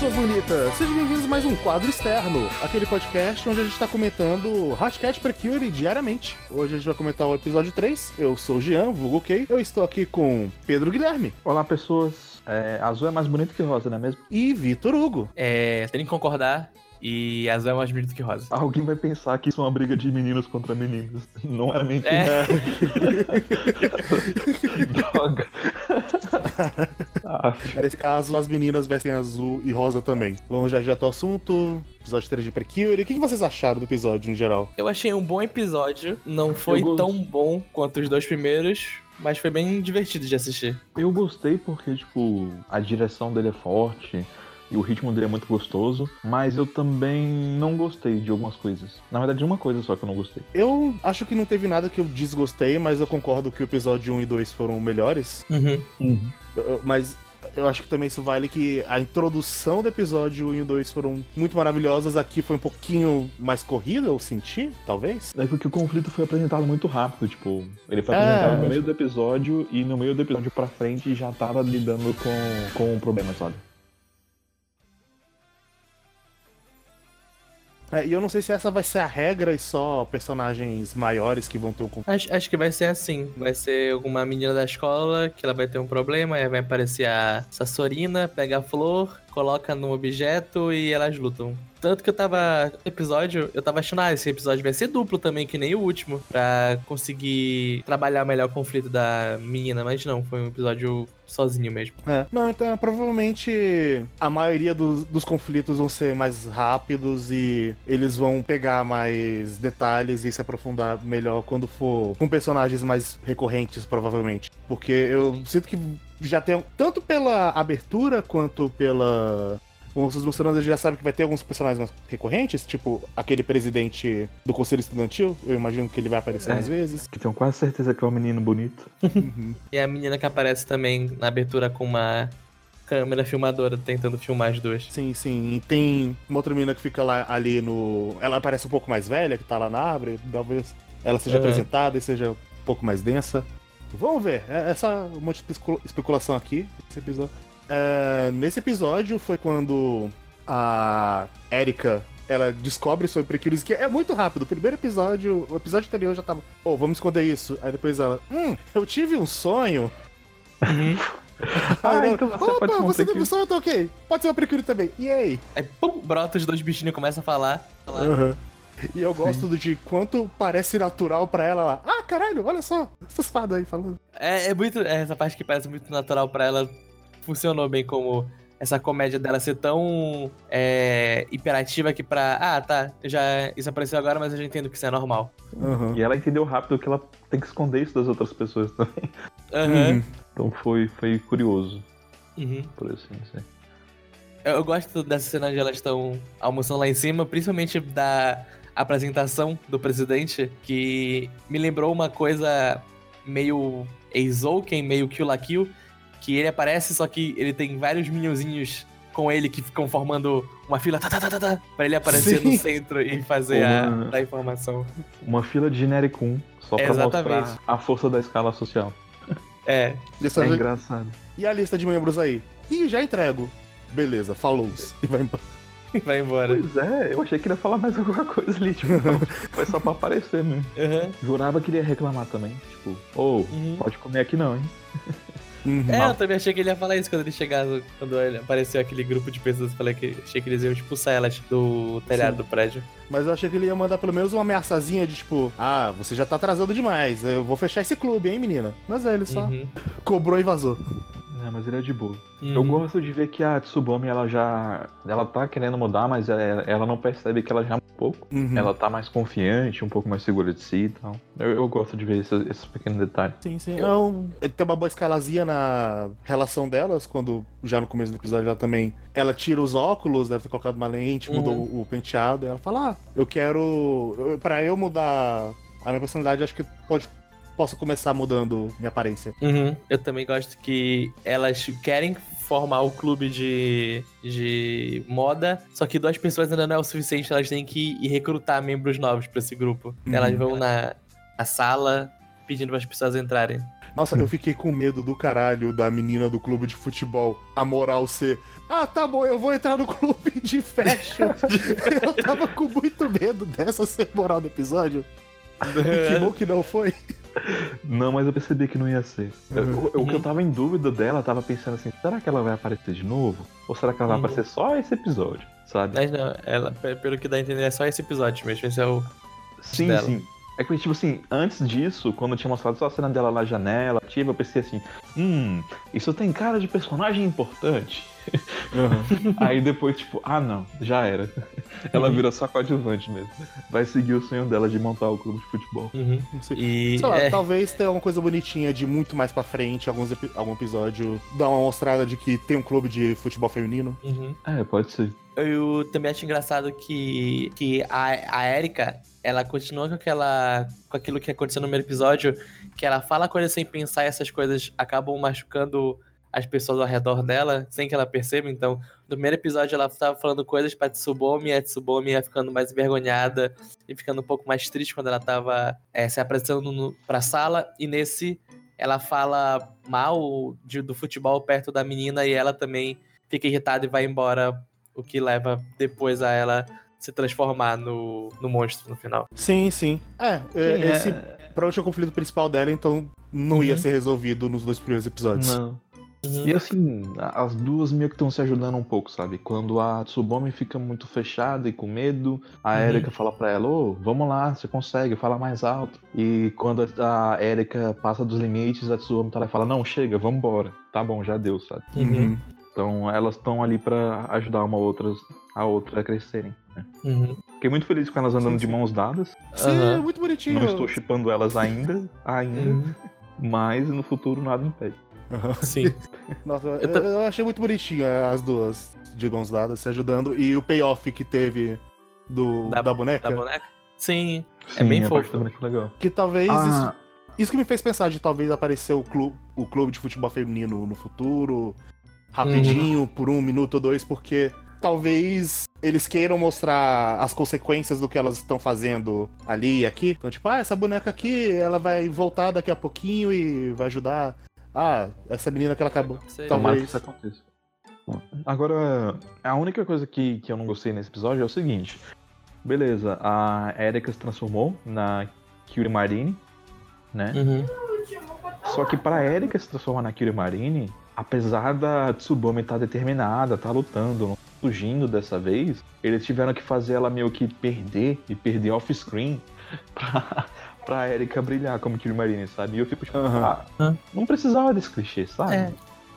pessoas bonitas! Sejam bem-vindos a mais um quadro externo, aquele podcast onde a gente está comentando Hotcat Precure diariamente. Hoje a gente vai comentar o episódio 3. Eu sou o Jean, vulgo Kay. Eu estou aqui com Pedro Guilherme. Olá, pessoas. É, azul é mais bonito que rosa, não é mesmo? E Vitor Hugo. É, tem que concordar. E azul é mais bonito que rosa. Alguém vai pensar que isso é uma briga de meninos contra meninos. Não era mentira. É. Droga. Ah, Nesse caso, as meninas vestem azul e rosa também. Vamos já direto ao assunto. Episódio 3 de Precure. O que vocês acharam do episódio em geral? Eu achei um bom episódio. Não foi Eu gosto. tão bom quanto os dois primeiros, mas foi bem divertido de assistir. eu gostei porque, tipo, a direção dele é forte e o ritmo dele é muito gostoso, mas eu também não gostei de algumas coisas. Na verdade, de uma coisa só que eu não gostei. Eu acho que não teve nada que eu desgostei, mas eu concordo que o episódio 1 e 2 foram melhores. Uhum. Eu- Mas eu acho que também isso vale que a introdução do episódio 1 e 2 foram muito maravilhosas. Aqui foi um pouquinho mais corrida, eu senti, talvez. É porque o conflito foi apresentado muito rápido, tipo, ele foi É. apresentado no meio do episódio e no meio do episódio pra frente já tava lidando com, com o problema, É, e eu não sei se essa vai ser a regra e só personagens maiores que vão ter um conflito. Acho, acho que vai ser assim. Vai ser alguma menina da escola que ela vai ter um problema, aí vai aparecer a Sassorina, pega a flor, coloca num objeto e elas lutam. Tanto que eu tava. Episódio, eu tava achando, ah, esse episódio vai ser duplo também, que nem o último. Pra conseguir trabalhar melhor o conflito da menina, mas não, foi um episódio sozinho mesmo. É. Não, então provavelmente a maioria dos, dos conflitos vão ser mais rápidos e eles vão pegar mais detalhes e se aprofundar melhor quando for com personagens mais recorrentes, provavelmente. Porque eu sinto que já tem, tanto pela abertura quanto pela. Vocês mostrando, a gente já sabe que vai ter alguns personagens mais recorrentes, tipo aquele presidente do Conselho Estudantil. Eu imagino que ele vai aparecer É. mais vezes. Que tenho quase certeza que é um menino bonito. Uhum. E a menina que aparece também na abertura com uma câmera filmadora tentando filmar as duas. Sim, sim. E tem uma outra menina que fica lá ali no. Ela parece um pouco mais velha, que tá lá na árvore. Talvez ela seja Uhum. apresentada e seja um pouco mais densa. Vamos ver. É essa um monte de especu- especulação aqui. Esse episódio. É, nesse episódio foi quando a Erika ela descobre sobre Precures, que é muito rápido. O primeiro episódio, o episódio anterior já tava, oh, vamos esconder isso. Aí depois ela, hum, eu tive um sonho. Ah, Aí ela, então você Opa, pode ser um você teve um Precure." sonho, tá ok. Pode ser uma Precure também. Yay! Aí, pum, brota os dois bichinhos e começa a falar. Aham. E eu gosto do de quanto parece natural pra ela lá. Ah, caralho, olha só, essa espada aí falando. É, é muito. é, Essa parte que parece muito natural pra ela funcionou bem como essa comédia dela ser tão é, hiperativa que pra. Ah, tá. Já, isso apareceu agora, mas eu já entendo que isso é normal. Aham. E ela entendeu rápido que ela tem que esconder isso das outras pessoas também. Aham. Uhum. Então foi, foi curioso, Uhum. por assim dizer. Eu, eu gosto dessa cena onde elas estão almoçando lá em cima, principalmente da apresentação do presidente, que me lembrou uma coisa meio Eizouken, meio Kill la Kill, que ele aparece, só que ele tem vários minhãozinhos com ele que ficam formando uma fila tá, tá, tá, tá, tá, pra ele aparecer Sim. no centro e fazer a, Uma- dar informação. Uma fila de genérico 1, só pra Exatamente. mostrar a força da escala social. É, Dessa É vez- engraçado. E a lista de membros aí? Ih, já entrego. Beleza, falou. E vai embora. vai embora. Pois é, eu achei que ele ia falar mais alguma coisa ali, tipo, foi só pra aparecer mesmo. Uhum, Jurava que ele ia reclamar também, tipo, ô, uhum. pode comer aqui não, hein? Uhum. É, eu também achei que ele ia falar isso quando ele chegar, quando ele apareceu aquele grupo de pessoas. Falei que achei que eles iam expulsar elas do telhado Sim. do prédio. Mas eu achei que ele ia mandar pelo menos uma ameaçazinha de tipo, ah, você já tá atrasando demais. Eu vou fechar esse clube, hein, menina? Mas é, ele só Uhum, cobrou e vazou. É, mas ele é de boa. uhum. Eu gosto de ver que a Tsubame, ela já. Ela tá querendo mudar, mas ela, ela não percebe que ela já mudou um pouco. Uhum. Ela tá mais confiante, um pouco mais segura de si e tal. Eu, eu gosto de ver esses, esses pequenos detalhes. Sim, sim. Então, tem uma boa escalazinha na relação delas, quando já no começo do episódio ela também. Ela tira os óculos, deve ter colocado uma lente, Uhum. mudou o penteado. E ela fala: Ah, eu quero. eu- Pra eu mudar a minha personalidade, acho que pode. Posso começar mudando minha aparência. Uhum. Eu também gosto que elas querem formar o clube de, de moda, só que duas pessoas ainda não é o suficiente, elas têm que ir recrutar membros novos pra esse grupo. Uhum. Elas vão na, na sala pedindo para as pessoas entrarem. Nossa, eu fiquei com medo do caralho da menina do clube de futebol. A moral ser. Ah, tá bom, eu vou entrar no clube de fashion. eu tava com muito medo dessa ser moral do episódio. Que bom que não foi. Não, mas eu percebi que não ia ser. Uhum. o- o que eu tava em dúvida dela, eu tava pensando assim, será que ela vai aparecer de novo? Ou será que ela vai Uhum. aparecer só esse episódio? Sabe? Mas não, ela, pe- pelo que dá a entender, é só esse episódio mesmo. Esse é o. Sim, dela. sim. É que, tipo assim, antes disso, quando eu tinha mostrado só a cena dela na janela, ativa, eu pensei assim, hum, isso tem cara de personagem importante. Aí depois, tipo, ah não, já era. Ela Uhum. vira só coadjuvante mesmo. Vai seguir o sonho dela de montar o clube de futebol. Uhum. Não sei. E. Sei lá, é, talvez tenha alguma coisa bonitinha de muito mais pra frente, alguns algum episódio, dar uma mostrada de que tem um clube de futebol feminino. uhum. É, pode ser. Eu também acho engraçado que, que a, a Erika, ela continua com aquela. com aquilo que aconteceu no primeiro episódio, que ela fala coisas sem pensar e essas coisas acabam machucando as pessoas ao redor dela, sem que ela perceba. Então, no primeiro episódio ela estava falando coisas pra Tsubomi, e a Tsubomi ia ficando mais envergonhada e ficando um pouco mais triste quando ela tava eh, se apresentando no, pra sala. E nesse, ela fala mal de- do futebol perto da menina e ela também fica irritada e vai embora o que leva depois a ela se transformar no, no monstro no final. Sim, sim. É, é, Sim, esse é- provavelmente é o conflito principal dela, então não ia Uhum. ser resolvido nos dois primeiros episódios. Não. E assim, as duas meio que estão se ajudando um pouco, sabe? Quando a Tsubomi fica muito fechada e com medo, a Uhum. Erika fala pra ela, ô, vamos lá, você consegue, fala mais alto. E quando a a Erika passa dos limites, a Tsubomi tá lá e fala, não, chega, vambora. Tá bom, já deu, sabe? Uhum. Então elas estão ali pra ajudar uma outra, a outra a crescerem. né? Uhum. Fiquei muito feliz com elas andando Sim, de sim. mãos dadas. Sim, Aham. é muito bonitinho. Não estou chipando elas ainda, ainda, Uhum. mas no futuro nada impede. Sim. Nossa, eu, Eu achei muito bonitinho é, as duas de mãos dadas se ajudando. E o payoff que teve do, Da- da, boneca. Da boneca? Sim. Sim, bem a parte fofo. legal. Que talvez Ah, isso, isso que me fez pensar de talvez aparecer o clube, o clube de futebol feminino no futuro, rapidinho, por um minuto ou dois, porque talvez eles queiram mostrar as consequências do que elas estão fazendo ali e aqui. Então, tipo, ah, essa boneca aqui, ela vai voltar daqui a pouquinho e vai ajudar. Ah, essa menina que ela acabou. Sei. Talvez. isso aconteça. Agora, a única coisa que, que eu não gostei nesse episódio é o seguinte. Beleza, a Erika se transformou na Kyuri Marine, né? Uhum. Só que pra Erika se transformar na Kyuri Marine, apesar da Tsubomi estar determinada, estar lutando, não fugindo dessa vez, eles tiveram que fazer ela meio que perder e perder off-screen pra, pra Erika brilhar como Kyuri Marine, sabe? E eu fico tipo, ah, não precisava desse clichê, sabe? É.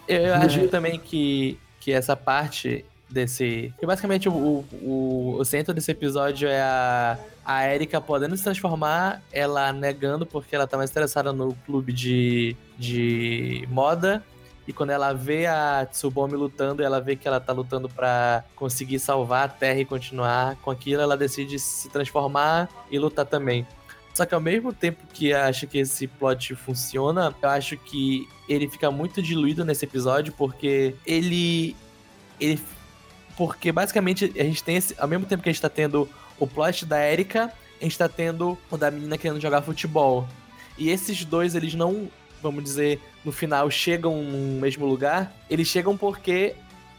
Eu acho também que, que essa parte desse. Que basicamente o, o, o centro desse episódio é a, a Erika podendo se transformar, ela negando porque ela tá mais interessada no clube de, de moda. E quando ela vê a Tsubomi lutando, ela vê que ela tá lutando pra conseguir salvar a Terra e continuar com aquilo, ela decide se transformar e lutar também. Só que ao mesmo tempo que acho que esse plot funciona, eu acho que ele fica muito diluído nesse episódio, porque ele. ele porque basicamente a gente tem esse. Ao mesmo tempo que a gente tá tendo o plot da Erika, a gente tá tendo o da menina querendo jogar futebol. E esses dois, eles não, vamos dizer, no final chegam no mesmo lugar. Eles chegam porque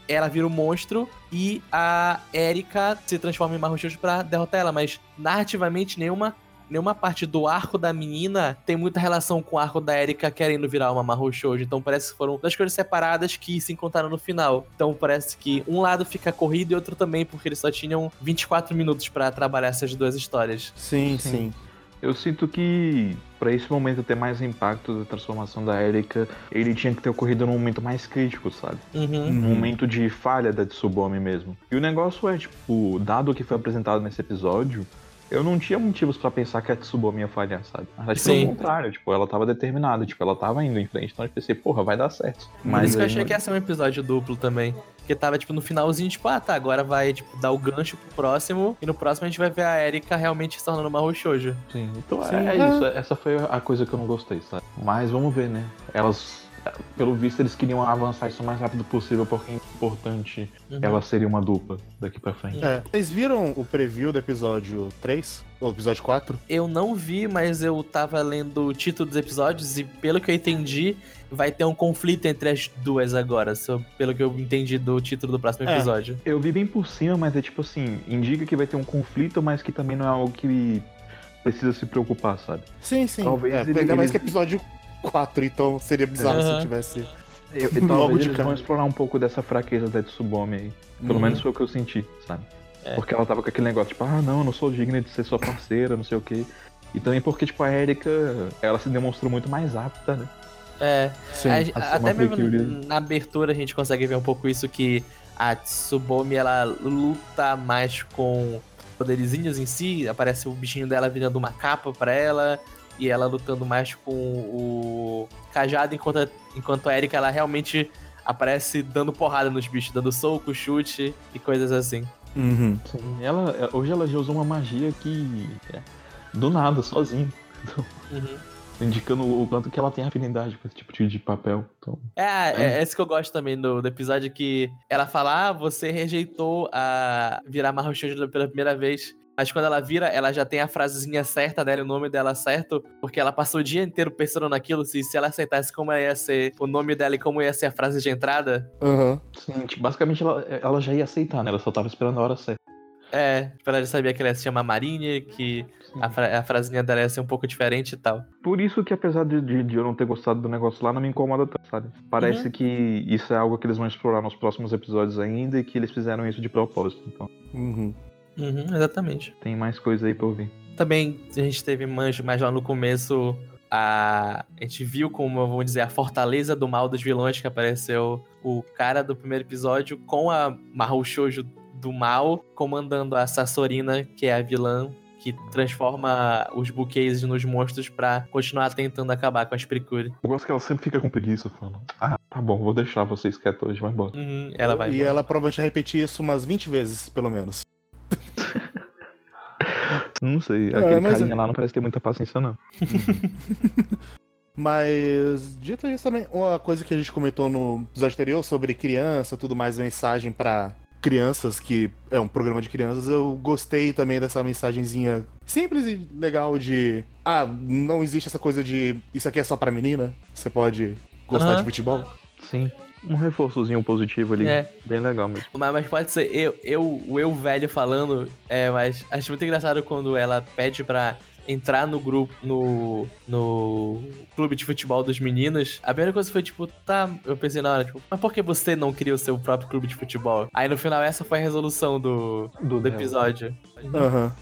ela vira um monstro e a Erika se transforma em Marrochos pra derrotar ela, mas narrativamente nenhuma nenhuma parte do arco da menina tem muita relação com o arco da Erika querendo virar uma Mahou Shoujo. Então parece que foram duas coisas separadas que se encontraram no final. Então parece que um lado fica corrido e outro também, porque eles só tinham 24 minutos pra trabalhar essas duas histórias. Sim, Sim. sim. Eu sinto que pra esse momento ter mais impacto da transformação da Erika, ele tinha que ter ocorrido num momento mais crítico, sabe? Uhum. Um momento de falha da Tsubomi mesmo. E o negócio é, tipo, dado o que foi apresentado nesse episódio, eu não tinha motivos pra pensar que a Tsubomi ia falhar, sabe? Mas Sim. pelo contrário, tipo, ela tava determinada, tipo, ela tava indo em frente, então eu pensei, porra, vai dar certo. Por Mas isso que eu achei não- que ia ser um episódio duplo também. Porque tava, tipo, no finalzinho, tipo, ah, tá, agora vai, tipo, dar o gancho pro próximo. E no próximo a gente vai ver a Erika realmente se tornando uma Roshoujo. Sim, então Sim, é, é. isso. Essa foi a coisa que eu não gostei, sabe? Mas vamos ver, né? Elas Pelo visto, eles queriam avançar isso o mais rápido possível, porque é importante Uhum. ela seria uma dupla daqui pra frente. É. Vocês viram o preview do episódio 3? Ou episódio 4? Eu não vi, mas eu tava lendo o título dos episódios e pelo que eu entendi, vai ter um conflito entre as duas agora, pelo que eu entendi do título do próximo É. episódio. Eu vi bem por cima, mas é tipo assim, indica que vai ter um conflito, mas que também não é algo que precisa se preocupar, sabe? Sim, sim. Talvez é, ele- ainda mais que episódio 4, então seria bizarro Aham. se tivesse. Eu, e Logo talvez de eles cara. vão explorar um pouco dessa fraqueza da Tsubome aí. Pelo Uhum. menos foi o que eu senti, sabe? É. Porque ela tava com aquele negócio, tipo, ah, não, eu não sou digna de ser sua parceira, não sei o quê. E também porque, tipo, a Erika, ela se demonstrou muito mais apta, né? É, Sim. a- a até mesmo Precure. na abertura a gente consegue ver um pouco isso que a Tsubomi ela luta mais com poderizinhos em si, aparece o bichinho dela virando uma capa pra ela e ela lutando mais com o cajado enquanto a, enquanto a Erika ela realmente aparece dando porrada nos bichos, dando soco, chute e coisas assim. Uhum. Sim, ela, hoje ela já usou uma magia que. é, do nada, sozinha. Uhum. Indicando o quanto que ela tem afinidade com esse tipo de, papel. Então, É, é, é isso que eu gosto também do, do episódio, que ela fala, ah, você rejeitou a virar Shoujo pela primeira vez. Mas quando ela vira, ela já tem a frasezinha certa dela, o nome dela certo, porque ela passou o dia inteiro pensando naquilo, se, se ela aceitasse como ia ser o nome dela e como ia ser a frase de entrada. Aham. sim, tipo, basicamente ela, ela já ia aceitar, né? Ela só tava esperando a hora certa. É, tipo, ela já sabia que ela ia se chamar Marine, que a, fra a frasezinha dela ia ser um pouco diferente e tal. Por isso que, apesar de, de- de eu não ter gostado do negócio lá, não me incomoda tanto, sabe? Parece que isso é algo que eles vão explorar nos próximos episódios ainda e que eles fizeram isso de propósito. Então, Uhum. Uhum, exatamente. tem mais coisa aí pra ouvir. Também a gente teve manjo, mas lá no começo a, a gente viu como, vamos dizer, a fortaleza do mal dos vilões, que apareceu o cara do primeiro episódio com a Mahou Shoujo do mal, comandando a Sassorina, que é a vilã que transforma os buquês nos monstros pra continuar tentando acabar com as Precure. Eu gosto que ela sempre fica com preguiça, falando: Ah, tá bom, vou deixar vocês quietos hoje, vai embora. Uhum, ela vai. E ela provavelmente vai repetir isso umas 20 vezes, pelo menos. Não sei, É, aquele mas- carinha lá não parece ter muita paciência, não. Mas, dito isso também, uma coisa que a gente comentou no episódio anterior sobre criança, tudo mais, mensagem pra crianças, que é um programa de crianças, eu gostei também dessa mensagenzinha simples e legal de. Ah, não existe essa coisa de. Isso aqui é só pra menina. Você pode gostar Aham. de futebol. Sim. Um reforçozinho positivo ali. É. Bem legal mesmo. Mas, mas pode ser eu, eu, o eu velho falando, é, mas acho muito engraçado quando ela pede pra entrar no grupo, no, no clube de futebol dos meninos. A primeira coisa foi tipo, tá, eu pensei na hora, tipo, mas por que você não cria o seu próprio clube de futebol? Aí no final essa foi a resolução do, Do do episódio. Aham.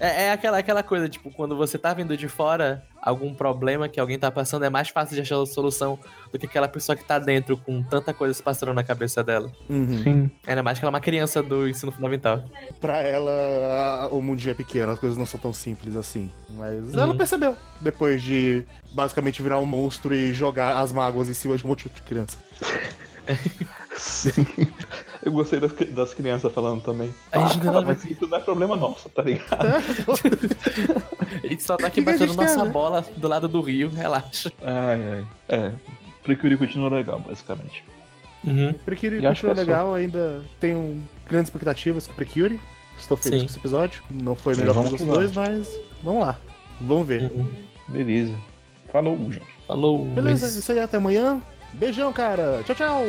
É, é aquela, aquela coisa, tipo, quando você tá vendo de fora algum problema que alguém tá passando, é mais fácil de achar a solução do que aquela pessoa que tá dentro com tanta coisa se passando na cabeça dela. Uhum. Sim. Ainda mais que ela é uma criança do ensino fundamental. Pra ela, o mundo já é pequeno, as coisas não são tão simples assim. Mas Uhum. ela percebeu, depois de basicamente virar um monstro e jogar as mágoas em cima de um monte de criança. Sim. Eu gostei das, das crianças falando também. A gente ah, não cara, vai- mas isso não é problema nosso, tá ligado? A gente só tá aqui Que que batendo quer, nossa né? bola do lado do rio, relaxa. Ai, ai. É. Precure continua legal, basicamente. Uhum. Precure acho continua que é só. legal, ainda tenho grandes expectativas com Precure. Estou feliz Sim. com esse episódio. Não foi Sim, melhor que os que dois, mas vamos lá. Vamos ver. Uhum. Beleza. Falou, gente. Falou. Beleza, Luiz. isso aí, até amanhã. Beijão, cara. Tchau, tchau.